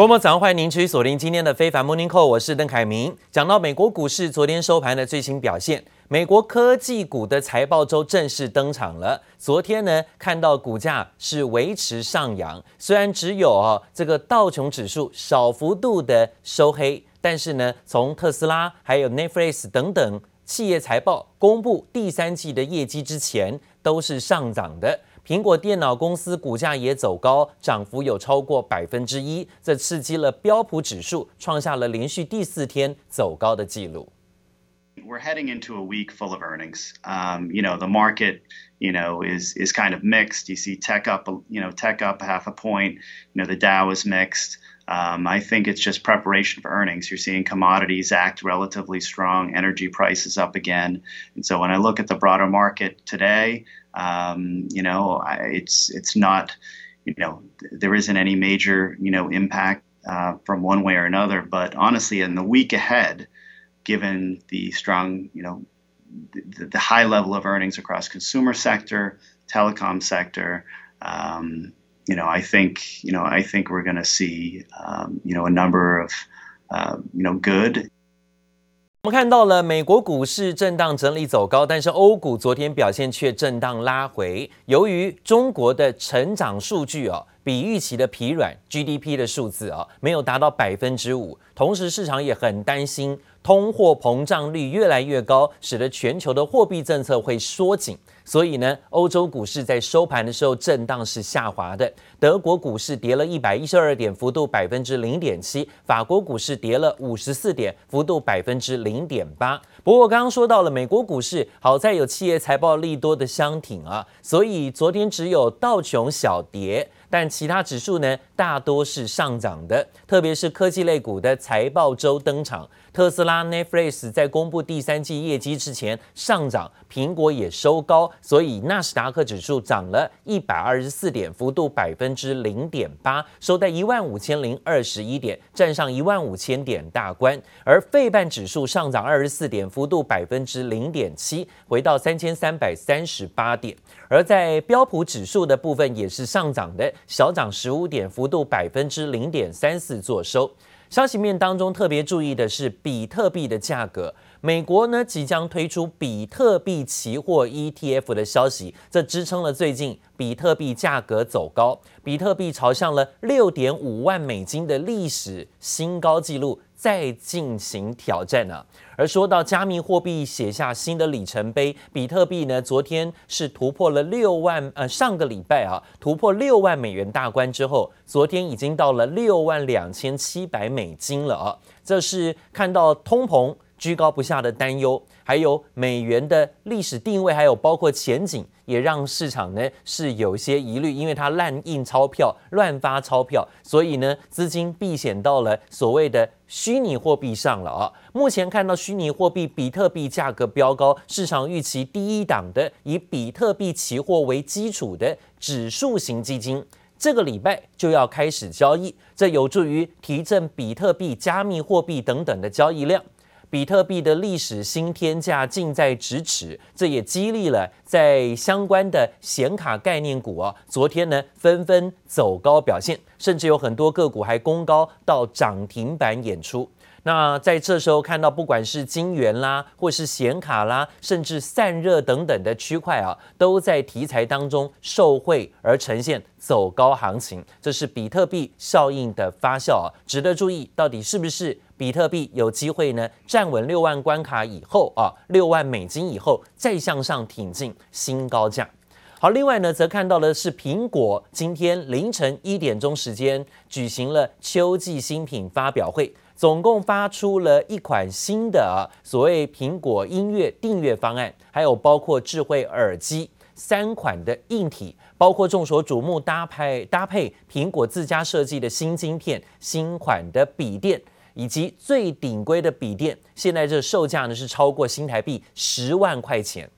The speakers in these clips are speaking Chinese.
各位早上，欢迎您持续锁定今天的非凡 Morning Call，我是邓凯明。讲到美国股市昨天收盘的最新表现，美国科技股的财报周正式登场了。昨天呢，看到股价是维持上扬，虽然只有哦这个道琼指数小幅度的收黑，但是呢，从特斯拉还有 Netflix 等等企业财报公布第三季的业绩之前，都是上涨的。苹果电脑公司股价也走高，涨幅有超过百分之一，这刺激了标普指数创下了连续第四天走高的记录。We're heading into a week full of earnings. Um, you know, the market, you know, is is kind of mixed. You see tech up, you know, tech up half a point. You know, the Dow is mixed. Um, I think it's just preparation for earnings. You're seeing commodities act relatively strong, energy prices up again. And so when I look at the broader market today, um, you know, it's it's not, you know, there isn't any major, you know, impact uh, from one way or another. But honestly, in the week ahead, given the strong, you know, the, the high level of earnings across consumer sector, telecom sector, um, you know, I think, you know, I think we're going to see, um, you know, a number of, uh, you know, good 我们看到了美国股市震荡整理走高，但是欧股昨天表现却震荡拉回。由于中国的成长数据哦，比预期的疲软，GDP 的数字啊没有达到百分之五，同时市场也很担心通货膨胀率越来越高，使得全球的货币政策会缩紧。所以呢，欧洲股市在收盘的时候震荡是下滑的。德国股市跌了一百一十二点，幅度百分之零点七；法国股市跌了五十四点，幅度百分之零点八。不过刚刚说到了美国股市，好在有企业财报利多的相挺啊，所以昨天只有道琼小跌，但其他指数呢大多是上涨的，特别是科技类股的财报周登场。特斯拉、Netflix 在公布第三季业绩之前上涨，苹果也收高，所以纳斯达克指数涨了一百二十四点，幅度百分之零点八，收在一万五千零二十一点，站上一万五千点大关。而费半指数上涨二十四点，幅度百分之零点七，回到三千三百三十八点。而在标普指数的部分也是上涨的，小涨十五点，幅度百分之零点三四，作收。消息面当中特别注意的是比特币的价格，美国呢即将推出比特币期货 ETF 的消息，这支撑了最近比特币价格走高，比特币朝向了六点五万美金的历史新高纪录。再进行挑战呢、啊。而说到加密货币写下新的里程碑，比特币呢，昨天是突破了六万，呃，上个礼拜啊，突破六万美元大关之后，昨天已经到了六万两千七百美金了啊。这是看到通膨居高不下的担忧，还有美元的历史定位，还有包括前景。也让市场呢是有些疑虑，因为它滥印钞票、乱发钞票，所以呢资金避险到了所谓的虚拟货币上了啊。目前看到虚拟货币比特币价格飙高，市场预期第一档的以比特币期货为基础的指数型基金，这个礼拜就要开始交易，这有助于提振比特币、加密货币等等的交易量。比特币的历史新天价近在咫尺，这也激励了在相关的显卡概念股啊，昨天呢纷纷走高表现，甚至有很多个股还攻高到涨停板演出。那在这时候看到，不管是晶圆啦，或是显卡啦，甚至散热等等的区块啊，都在题材当中受惠而呈现走高行情，这是比特币效应的发酵啊，值得注意，到底是不是？比特币有机会呢站稳六万关卡以后啊，六万美金以后再向上挺进新高价。好，另外呢，则看到的是苹果今天凌晨一点钟时间举行了秋季新品发表会，总共发出了一款新的所谓苹果音乐订阅方案，还有包括智慧耳机三款的硬体，包括众所瞩目搭配搭配苹果自家设计的新晶片，新款的笔电。以及最顶规的笔电，现在这售价呢是超过新台币十万块钱。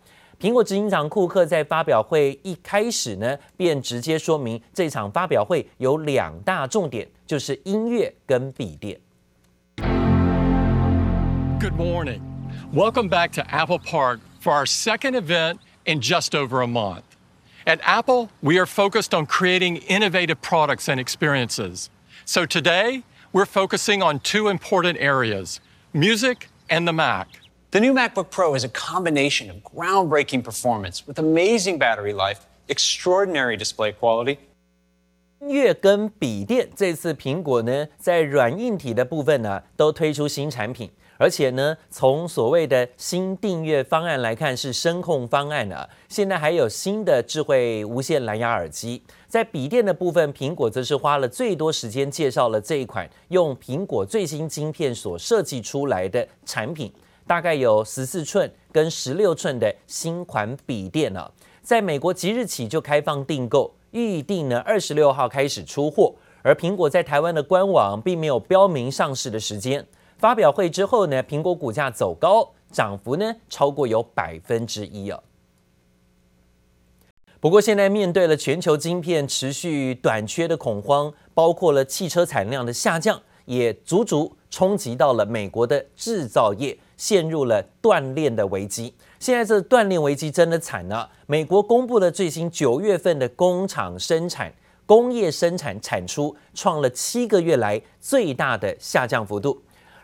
苹果执行长库克在发表会一开始呢，便直接说明这场发表会有两大重点，就是音乐跟笔电。Good morning, welcome back to Apple Park for our second event in just over a month. At Apple, we are focused on creating innovative products and experiences. So today. we're focusing on two important areas music and the Mac. The new MacBook Pro is a combination of groundbreaking performance with amazing battery life, extraordinary display quality. 音乐跟笔电，这次苹果呢在软硬体的部分呢都推出新产品， 而且呢从所谓的新订阅方案来看是声控方案啊，现在还有新的智慧无线蓝牙耳机。在笔电的部分，苹果则是花了最多时间介绍了这一款用苹果最新晶片所设计出来的产品。大概有十四寸跟十六寸的新款笔电啊，在美国即日起就开放订购，预定呢二十六号开始出货。而苹果在台湾的官网并没有标明上市的时间。发表会之后呢，苹果股价走高，涨幅呢超过有百分之一啊。不过现在面对了全球晶片持续短缺的恐慌，包括了汽车产量的下降，也足足冲击到了美国的制造业。陷入了断链的危机。现在这断链危机真的惨了。美国公布了最新九月份的工厂生产、工业生产产出创了七个月来最大的下降幅度。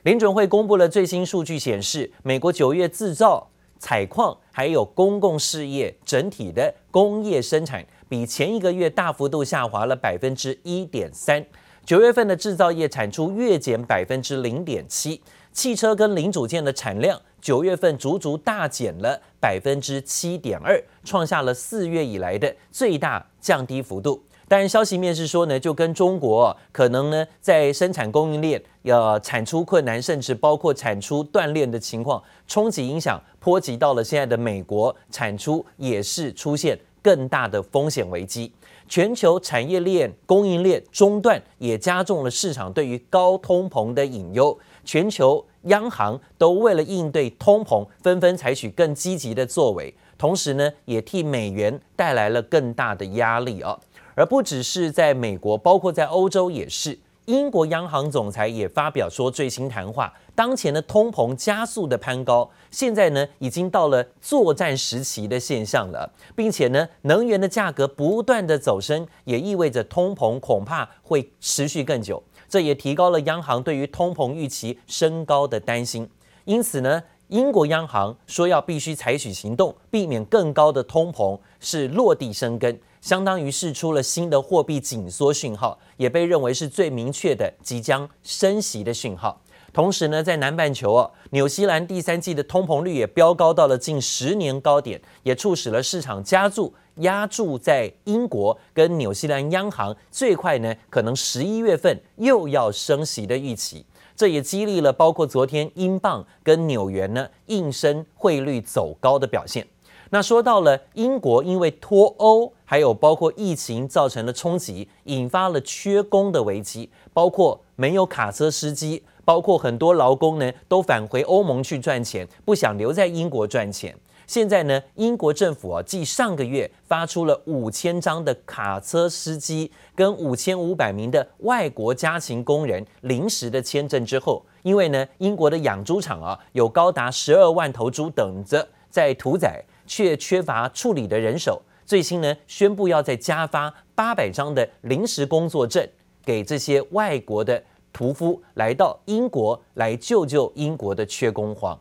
联准会公布了最新数据显示，美国九月制造、采矿还有公共事业整体的工业生产比前一个月大幅度下滑了百分之一点三。九月份的制造业产出月减百分之零点七。汽车跟零组件的产量，九月份足足大减了百分之七点二，创下了四月以来的最大降低幅度。当然，消息面是说呢，就跟中国可能呢在生产供应链呃产出困难，甚至包括产出断链的情况，冲击影响波及到了现在的美国，产出也是出现更大的风险危机。全球产业链供应链中断，也加重了市场对于高通膨的隐忧。全球央行都为了应对通膨，纷纷采取更积极的作为，同时呢，也替美元带来了更大的压力啊。而不只是在美国，包括在欧洲也是。英国央行总裁也发表说，最新谈话，当前的通膨加速的攀高，现在呢已经到了作战时期的现象了，并且呢，能源的价格不断的走升，也意味着通膨恐怕会持续更久。这也提高了央行对于通膨预期升高的担心，因此呢，英国央行说要必须采取行动，避免更高的通膨是落地生根，相当于释出了新的货币紧缩讯号，也被认为是最明确的即将升息的讯号。同时呢，在南半球哦，纽西兰第三季的通膨率也飙高到了近十年高点，也促使了市场加注。压注在英国跟纽西兰央行最快呢，可能十一月份又要升息的预期，这也激励了包括昨天英镑跟纽元呢应声汇率走高的表现。那说到了英国，因为脱欧还有包括疫情造成的冲击，引发了缺工的危机，包括没有卡车司机，包括很多劳工呢都返回欧盟去赚钱，不想留在英国赚钱。现在呢，英国政府啊，继上个月发出了五千张的卡车司机跟五千五百名的外国家勤工人临时的签证之后，因为呢，英国的养猪场啊，有高达十二万头猪等着在屠宰，却缺乏处理的人手，最新呢，宣布要再加发八百张的临时工作证给这些外国的屠夫来到英国来救救英国的缺工荒。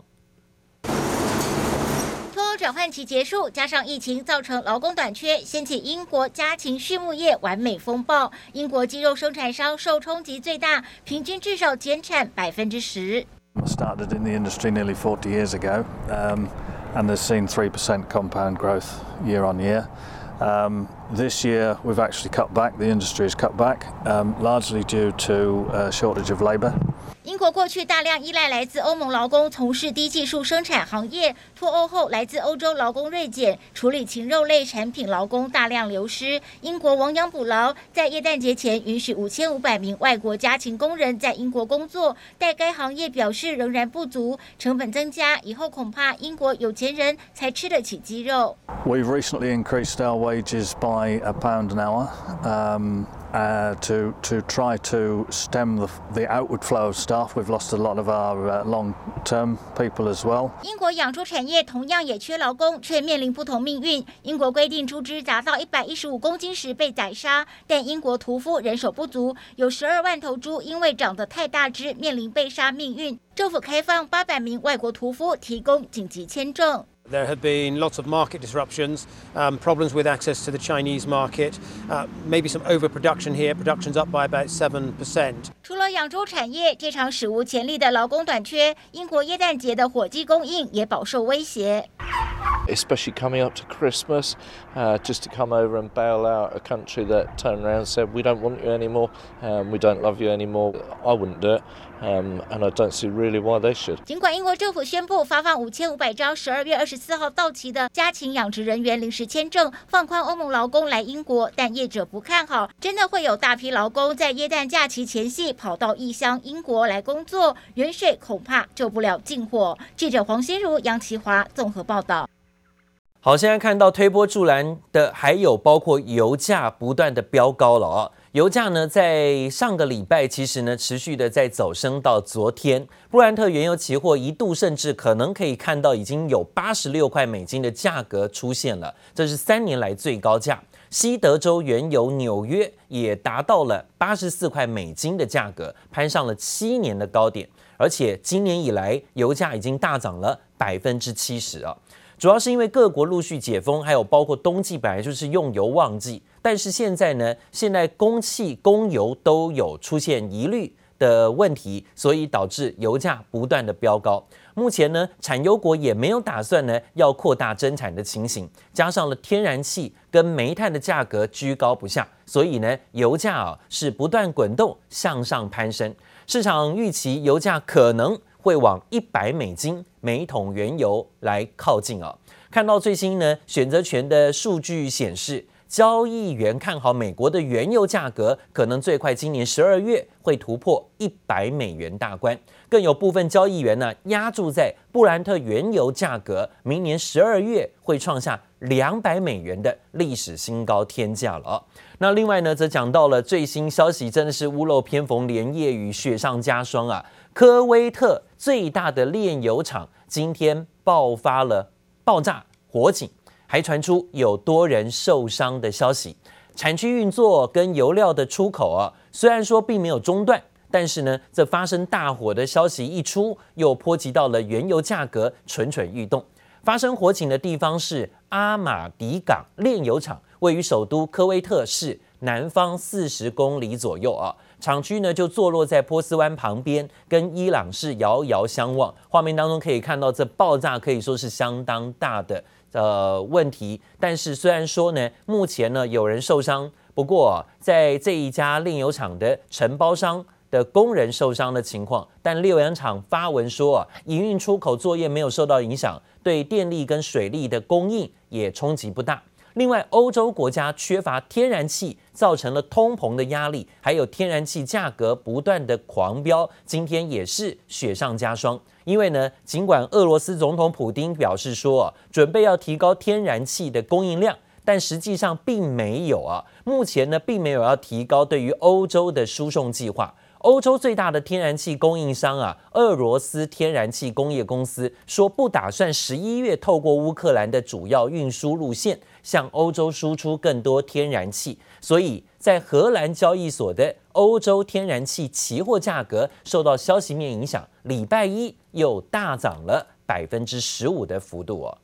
转换期结束，加上疫情造成劳工短缺，掀起英国家禽畜牧业完美风暴。英国鸡肉生产商受冲击最大，平均至少减产百分之十。Started in the industry nearly 40 years ago, um, and has seen 3% compound growth year on year. Um, this year, we've actually cut back. The industry has cut back, um, largely due to a shortage of labour. 英国过去大量依赖来自欧盟劳工从事低技术生产行业，脱欧后来自欧洲劳工锐减，处理禽肉类产品劳工大量流失。英国亡羊补牢，在耶诞节前允许五千五百名外国家禽工人在英国工作，但该行业表示仍然不足，成本增加，以后恐怕英国有钱人才吃得起鸡肉。We've recently increased our wages by a pound an hour. Uh, to to try to stem the, the outward flow of staff. We've lost a lot of our uh, long-term people as well. 英国养猪产业同样也缺劳工，却面临不同命运。英国规定猪只达到一百一十五公斤时被宰杀，但英国屠夫人手不足，有十二万头猪因为长得太大只，面临被杀命运。政府开放八百名外国屠夫提供紧急签证。There have been lots of market disruptions, um, problems with access to the Chinese market, uh, maybe some overproduction here. Production's up by about 7%. 除了养猪产业，这场史无前例的劳工短缺，英国耶诞节的火鸡供应也饱受威胁。especially coming up to Christmas, uh, just to come over and bail out a country that turned around and said, We don't want you anymore, um, we don't love you anymore. I wouldn't do it. Um, and I don't see really why they should. 尽管英国政府宣布发放五千五百张十二月二十 四号到期的家禽养殖人员临时签证，放宽欧盟劳工来英国，但业者不看好，真的会有大批劳工在耶诞假期前夕跑到异乡英国来工作，远水恐怕救不了近火。记者黄心如、杨其华综合报道。好，现在看到推波助澜的，还有包括油价不断的飙高了啊！油价呢，在上个礼拜其实呢，持续的在走升，到昨天，布兰特原油期货一度甚至可能可以看到已经有八十六块美金的价格出现了，这是三年来最高价。西德州原油纽约也达到了八十四块美金的价格，攀上了七年的高点，而且今年以来油价已经大涨了百分之七十啊！主要是因为各国陆续解封，还有包括冬季本来就是用油旺季，但是现在呢，现在供气供油都有出现疑虑的问题，所以导致油价不断的飙高。目前呢，产油国也没有打算呢要扩大增产的情形，加上了天然气跟煤炭的价格居高不下，所以呢，油价啊是不断滚动向上攀升。市场预期油价可能会往一百美金每桶原油来靠近啊！看到最新呢选择权的数据显示，交易员看好美国的原油价格可能最快今年十二月会突破一百美元大关，更有部分交易员呢压注在布兰特原油价格明年十二月会创下两百美元的历史新高天价了。那另外呢，则讲到了最新消息，真的是屋漏偏逢连夜雨，雪上加霜啊！科威特最大的炼油厂今天爆发了爆炸火警，还传出有多人受伤的消息。产区运作跟油料的出口啊，虽然说并没有中断，但是呢，这发生大火的消息一出，又波及到了原油价格蠢蠢欲动。发生火警的地方是阿马迪港炼油厂，位于首都科威特市南方四十公里左右啊。厂区呢就坐落在波斯湾旁边，跟伊朗是遥遥相望。画面当中可以看到，这爆炸可以说是相当大的呃问题。但是虽然说呢，目前呢有人受伤，不过在这一家炼油厂的承包商的工人受伤的情况，但炼油厂发文说啊，营运出口作业没有受到影响，对电力跟水利的供应也冲击不大。另外，欧洲国家缺乏天然气，造成了通膨的压力，还有天然气价格不断的狂飙，今天也是雪上加霜。因为呢，尽管俄罗斯总统普丁表示说，准备要提高天然气的供应量，但实际上并没有啊。目前呢，并没有要提高对于欧洲的输送计划。欧洲最大的天然气供应商啊，俄罗斯天然气工业公司说不打算十一月透过乌克兰的主要运输路线向欧洲输出更多天然气，所以在荷兰交易所的欧洲天然气期货价格受到消息面影响，礼拜一又大涨了百分之十五的幅度哦。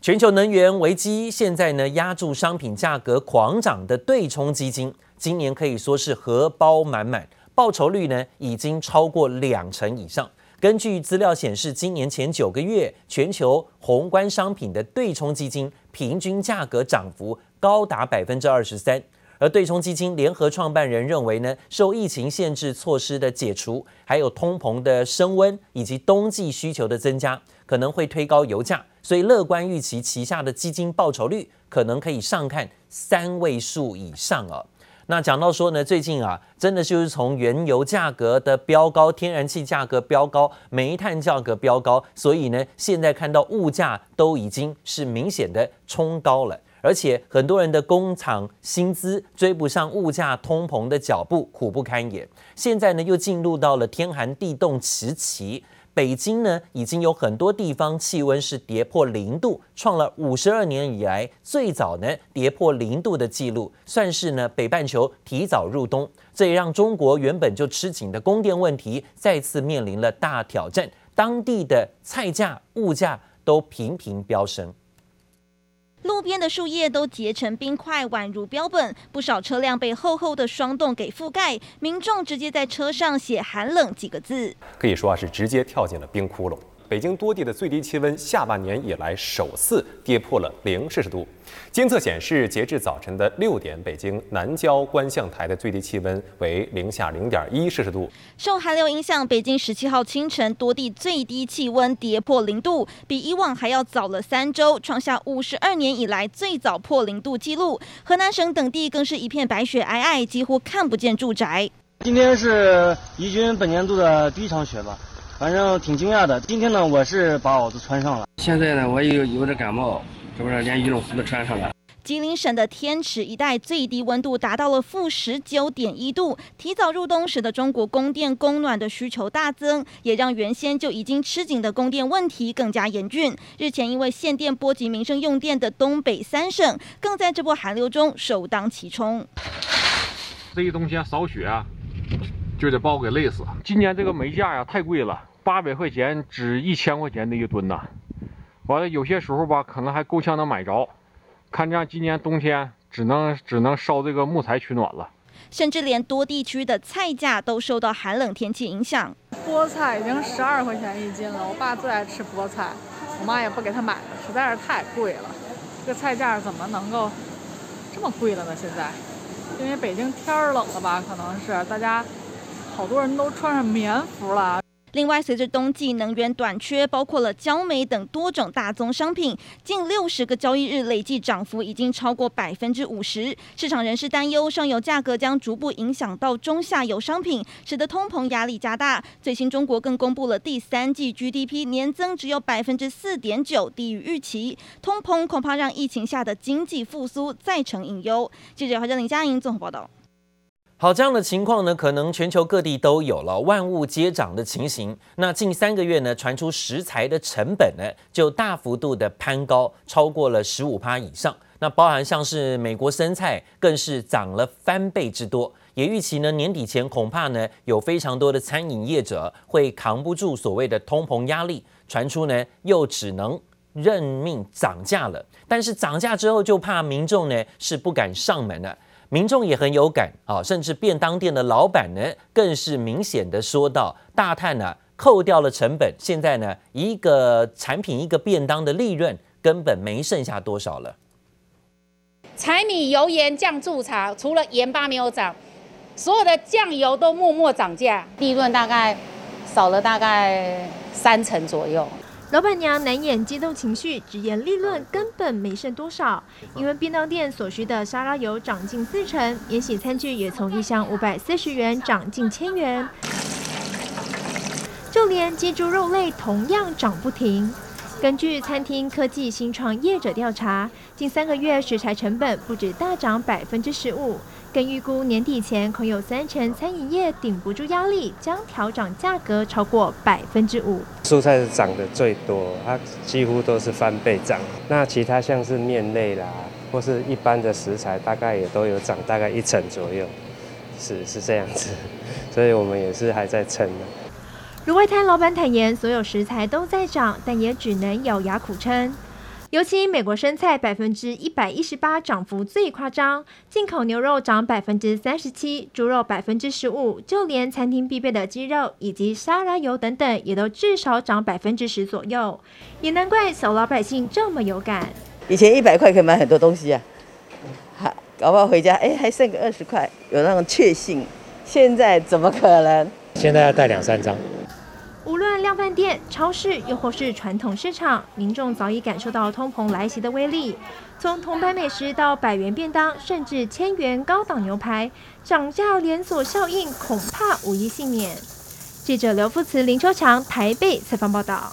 全球能源危机现在呢，压住商品价格狂涨的对冲基金。今年可以说是荷包满满，报酬率呢已经超过两成以上。根据资料显示，今年前九个月全球宏观商品的对冲基金平均价格涨幅高达百分之二十三。而对冲基金联合创办人认为呢，受疫情限制措施的解除，还有通膨的升温以及冬季需求的增加，可能会推高油价，所以乐观预期旗下的基金报酬率可能可以上看三位数以上啊。那讲到说呢，最近啊，真的就是从原油价格的飙高，天然气价格飙高，煤炭价格飙高，所以呢，现在看到物价都已经是明显的冲高了。而且很多人的工厂薪资追不上物价通膨的脚步，苦不堪言。现在呢，又进入到了天寒地冻时期。北京呢，已经有很多地方气温是跌破零度，创了五十二年以来最早呢跌破零度的记录，算是呢北半球提早入冬。这也让中国原本就吃紧的供电问题再次面临了大挑战，当地的菜价、物价都频频飙升。路边的树叶都结成冰块，宛如标本。不少车辆被厚厚的霜冻给覆盖，民众直接在车上写“寒冷”几个字，可以说啊是直接跳进了冰窟窿。北京多地的最低气温下半年以来首次跌破了零摄氏度。监测显示，截至早晨的六点，北京南郊观象台的最低气温为零下零点一摄氏度。受寒流影响，北京十七号清晨多地最低气温跌破零度，比以往还要早了三周，创下五十二年以来最早破零度纪录。河南省等地更是一片白雪皑皑，几乎看不见住宅。今天是宜君本年度的第一场雪吧。反正挺惊讶的。今天呢，我是把袄子穿上了。现在呢，我有有点感冒，是不是连羽绒服都穿上了？吉林省的天池一带最低温度达到了负十九点一度，提早入冬使得中国供电供暖的需求大增，也让原先就已经吃紧的供电问题更加严峻。日前因为限电波及民生用电的东北三省，更在这波寒流中首当其冲。这一冬天扫雪啊！就得把我给累死！今年这个煤价呀太贵了，八百块钱值一千块钱的一吨呐。完了，有些时候吧，可能还够呛能买着。看这样，今年冬天只能只能烧这个木材取暖了。甚至连多地区的菜价都受到寒冷天气影响。菠菜已经十二块钱一斤了，我爸最爱吃菠菜，我妈也不给他买了，实在是太贵了。这个菜价怎么能够这么贵了呢？现在，因为北京天儿冷了吧？可能是大家。好多人都穿上棉服了。另外，随着冬季能源短缺，包括了焦煤等多种大宗商品，近六十个交易日累计涨幅已经超过百分之五十。市场人士担忧，上游价格将逐步影响到中下游商品，使得通膨压力加大。最新中国更公布了第三季 GDP 年增只有百分之四点九，低于预期。通膨恐怕让疫情下的经济复苏再成隐忧。记者华珍林佳莹综合报道。好，这样的情况呢，可能全球各地都有了万物皆涨的情形。那近三个月呢，传出食材的成本呢，就大幅度的攀高，超过了十五趴以上。那包含像是美国生菜，更是涨了翻倍之多。也预期呢，年底前恐怕呢，有非常多的餐饮业者会扛不住所谓的通膨压力，传出呢，又只能认命涨价了。但是涨价之后，就怕民众呢是不敢上门了。民众也很有感啊，甚至便当店的老板呢，更是明显的说到，大碳呢，扣掉了成本，现在呢，一个产品一个便当的利润根本没剩下多少了。柴米油盐酱醋茶，除了盐巴没有涨，所有的酱油都默默涨价，利润大概少了大概三成左右。老板娘难掩激动情绪，直言利润根本没剩多少，因为便当店所需的沙拉油涨近四成，免洗餐具也从一箱五百四十元涨近千元，就连鸡猪肉类同样涨不停。根据餐厅科技新创业者调查，近三个月食材成本不止大涨百分之十五。更预估年底前恐有三成餐饮业顶不住压力，将调涨价格超过百分之五。蔬菜是涨得最多，它几乎都是翻倍涨。那其他像是面类啦，或是一般的食材，大概也都有涨大概一成左右，是是这样子。所以我们也是还在撑。如味摊老板坦言，所有食材都在涨，但也只能咬牙苦撑。尤其美国生菜百分之一百一十八涨幅最夸张，进口牛肉涨百分之三十七，猪肉百分之十五，就连餐厅必备的鸡肉以及沙拉油等等，也都至少涨百分之十左右。也难怪小老百姓这么有感。以前一百块可以买很多东西啊，好，搞不好回家哎还剩个二十块，有那种确信。现在怎么可能？现在要带两三张。无论量饭店、超市，又或是传统市场，民众早已感受到通膨来袭的威力。从铜牌美食到百元便当，甚至千元高档牛排，涨价连锁效应恐怕无一幸免。记者刘富慈、林秋强台北采访报道。